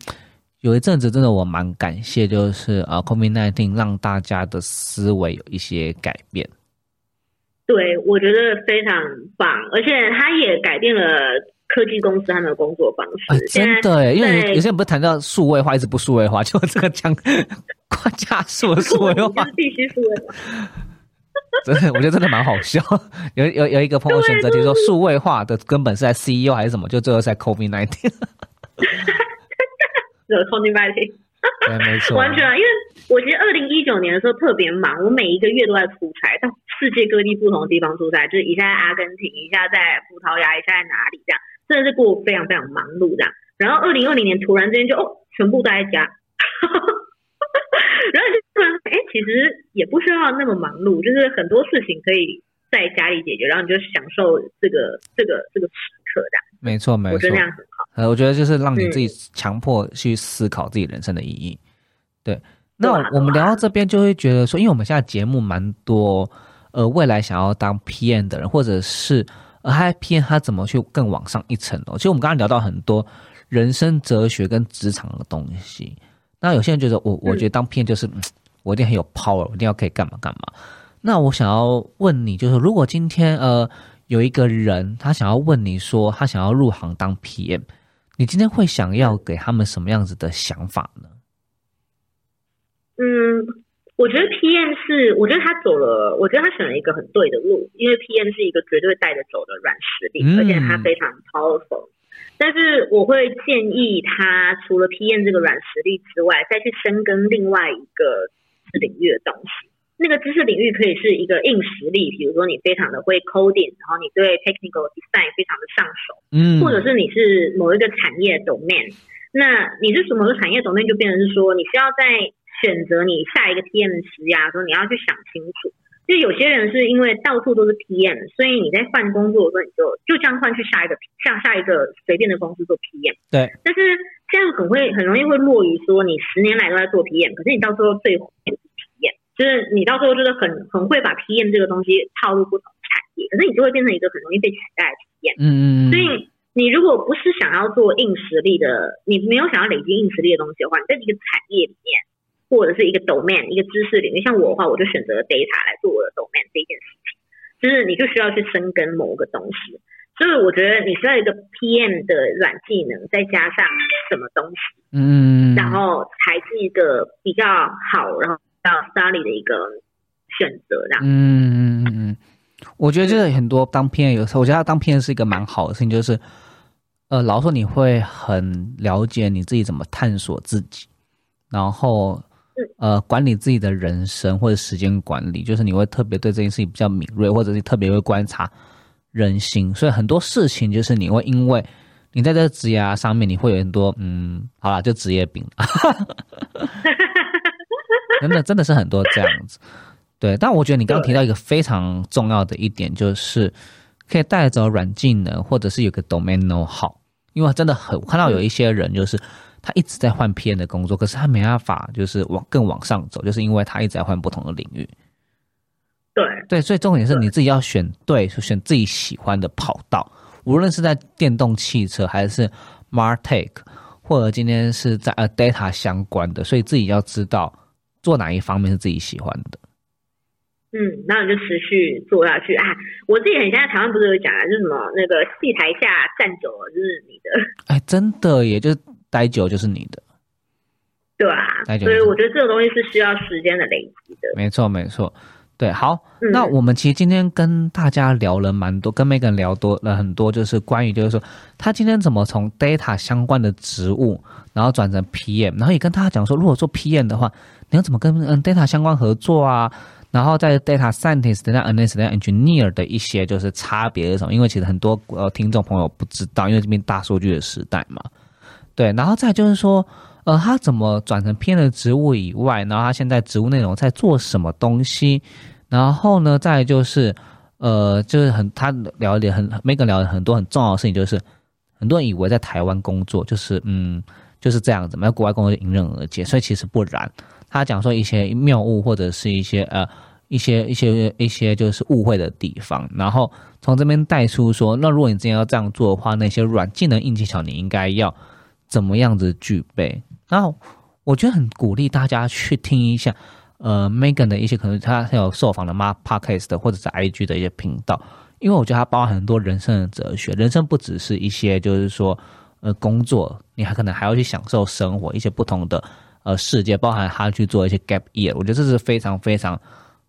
有一阵子真的我蛮感谢，就是啊，COVID nineteen 让大家的思维有一些改变。对，我觉得非常棒，而且它也改变了科技公司他们的工作方式。真的，因为有些人不是谈到数位化，一直不数位化，就这个讲快加速数位化，必须数位化。真的，我觉得真的蛮好笑。有有有一个朋友选择，就是说数位化的根本是在 CEO 还是什么，就最后在 COVID nineteen。的 Tony Valley，没错，完全啊，因为我其实二零一九年的时候特别忙，我每一个月都在出差，到世界各地不同的地方出差，就是一下在阿根廷，一下在葡萄牙，一下在哪里这样，真的是过非常非常忙碌这样。然后二零二零年突然之间就哦，全部都在家，然后就突然哎，其实也不需要那么忙碌，就是很多事情可以在家里解决，然后你就享受这个这个这个时刻这样。没错，没错，我觉得那样很好。呃，我觉得就是让你自己强迫去思考自己人生的意义。对，那我们聊到这边就会觉得说，因为我们现在节目蛮多，呃，未来想要当 PM 的人，或者是呃，他 PM 他怎么去更往上一层哦。其实我们刚刚聊到很多人生哲学跟职场的东西。那有些人觉得，我我觉得当 PM 就是 我一定很有 power，我一定要可以干嘛干嘛。那我想要问你，就是如果今天呃。有一个人，他想要问你说，他想要入行当 PM，你今天会想要给他们什么样子的想法呢？嗯，我觉得 PM 是，我觉得他走了，我觉得他选了一个很对的路，因为 PM 是一个绝对带着走的软实力，而且他非常 powerful。但是我会建议他，除了 PM 这个软实力之外，再去深耕另外一个领域的东西。那个知识领域可以是一个硬实力，比如说你非常的会 coding，然后你对 technical design 非常的上手，嗯，或者是你是某一个产业 domain，那你是什么个产业 domain 就变成是说，你需要在选择你下一个 PM 时呀，说你要去想清楚，就有些人是因为到处都是 PM，所以你在换工作的时候，你就就这样换去下一个下下一个随便的公司做 PM。对，但是这样很会很容易会落于说你十年来都在做 PM，可是你到时候最后就是你到时候就是很很会把 PM 这个东西套入不同的产业，可是你就会变成一个很容易被取代的 PM。嗯嗯嗯，所以你如果不是想要做硬实力的，你没有想要累积硬实力的东西的话，你在一个产业里面或者是一个 domain 一个知识领域，像我的话，我就选择 data 来做我的 domain 这件事情，就是你就需要去深耕某个东西。所以我觉得你需要一个 PM 的软技能，再加上什么东西，嗯，然后才是一个比较好，然后比较 study 的一个选择，这样。嗯嗯嗯。嗯，我觉得就是很多当 PM 有时候，我觉得当 PM 是一个蛮好的事情，就是呃，老实说你会很了解你自己怎么探索自己，然后呃管理自己的人生或者时间管理，就是你会特别对这件事情比较敏锐，或者是特别会观察人心，所以很多事情就是你会因为你在这个职业上面，你会有很多嗯，好啦，就职业病，真的真的是很多这样子。对，但我觉得你刚刚提到一个非常重要的一点，就是可以带走软技能，或者是有个 domain know how。因为真的很，我看到有一些人就是他一直在换 PM 的工作，可是他没办法就是往更往上走，就是因为他一直在换不同的领域。对对，所以重点是你自己要选对，选自己喜欢的跑道，无论是在电动汽车，还是 Martech，或者今天是在呃 data 相关的，所以自己要知道做哪一方面是自己喜欢的。嗯，然后你就持续做下去啊！我自己很现在台湾不是有讲啊，就是什么那个戏台下站久了就是你的，哎，真的，也就是待久就是你的，对啊，所以我觉得这个东西是需要时间的累积的。没错，没错，对，好，那我们其实今天跟大家聊了蛮多，跟 Megan 聊多了很多，就是关于就是说他今天怎么从 data 相关的职务，然后转成 PM，然后也跟大家讲说，如果做 PM 的话，你要怎么跟嗯 data 相关合作啊？然后在 data scientist、data analyst、data engineer 的一些就是差别是什么？因为其实很多呃听众朋友不知道，因为这边大数据的时代嘛。对，然后再就是说，呃，他怎么转成偏的职务以外，然后他现在职务内容在做什么东西？然后呢，再就是，呃，就是很他聊一点很每个聊很多很重要的事情，就是很多人以为在台湾工作就是嗯就是这样子，在国外工作迎刃而解，所以其实不然。他讲说一些谬误或者是一些呃一些一些一些就是误会的地方，然后从这边带出说，那如果你真要这样做的话，那些软技能硬技巧你应该要怎么样子具备？然后我觉得很鼓励大家去听一下，呃，Megan 的一些可能他有受访的吗 Podcast 或者是 IG 的一些频道，因为我觉得他包含很多人生的哲学，人生不只是一些就是说呃工作，你还可能还要去享受生活一些不同的。呃，世界包含他去做一些 gap year，我觉得这是非常非常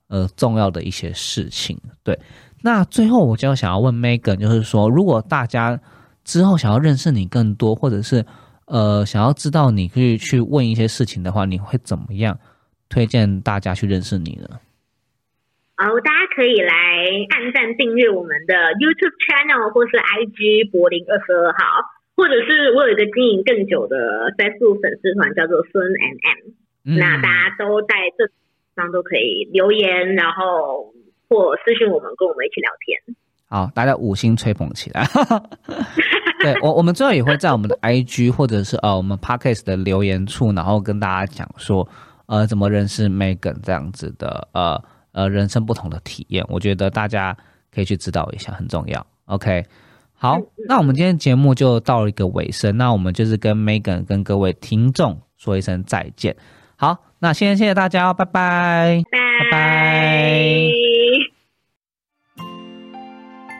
呃重要的一些事情。对，那最后我就想要问 Megan，就是说，如果大家之后想要认识你更多，或者是呃想要知道你可以去问一些事情的话，你会怎么样推荐大家去认识你呢？好，大家可以来按赞订阅我们的 YouTube channel 或是 IG 柏林二十二号。或者是我有一个经营更久的 Facebook 粉丝团，叫做孙 and M，那大家都在这上都可以留言，然后或私信我们，跟我们一起聊天。好，大家五星吹捧起来。对我，我们最后也会在我们的 IG 或者是呃我们 Podcast 的留言处，然后跟大家讲说，呃，怎么认识 Megan 这样子的，呃呃，人生不同的体验，我觉得大家可以去知道一下，很重要。OK。好，那我们今天节目就到了一个尾声，那我们就是跟 Megan 跟各位听众说一声再见。好，那先谢谢大家，拜拜，拜拜。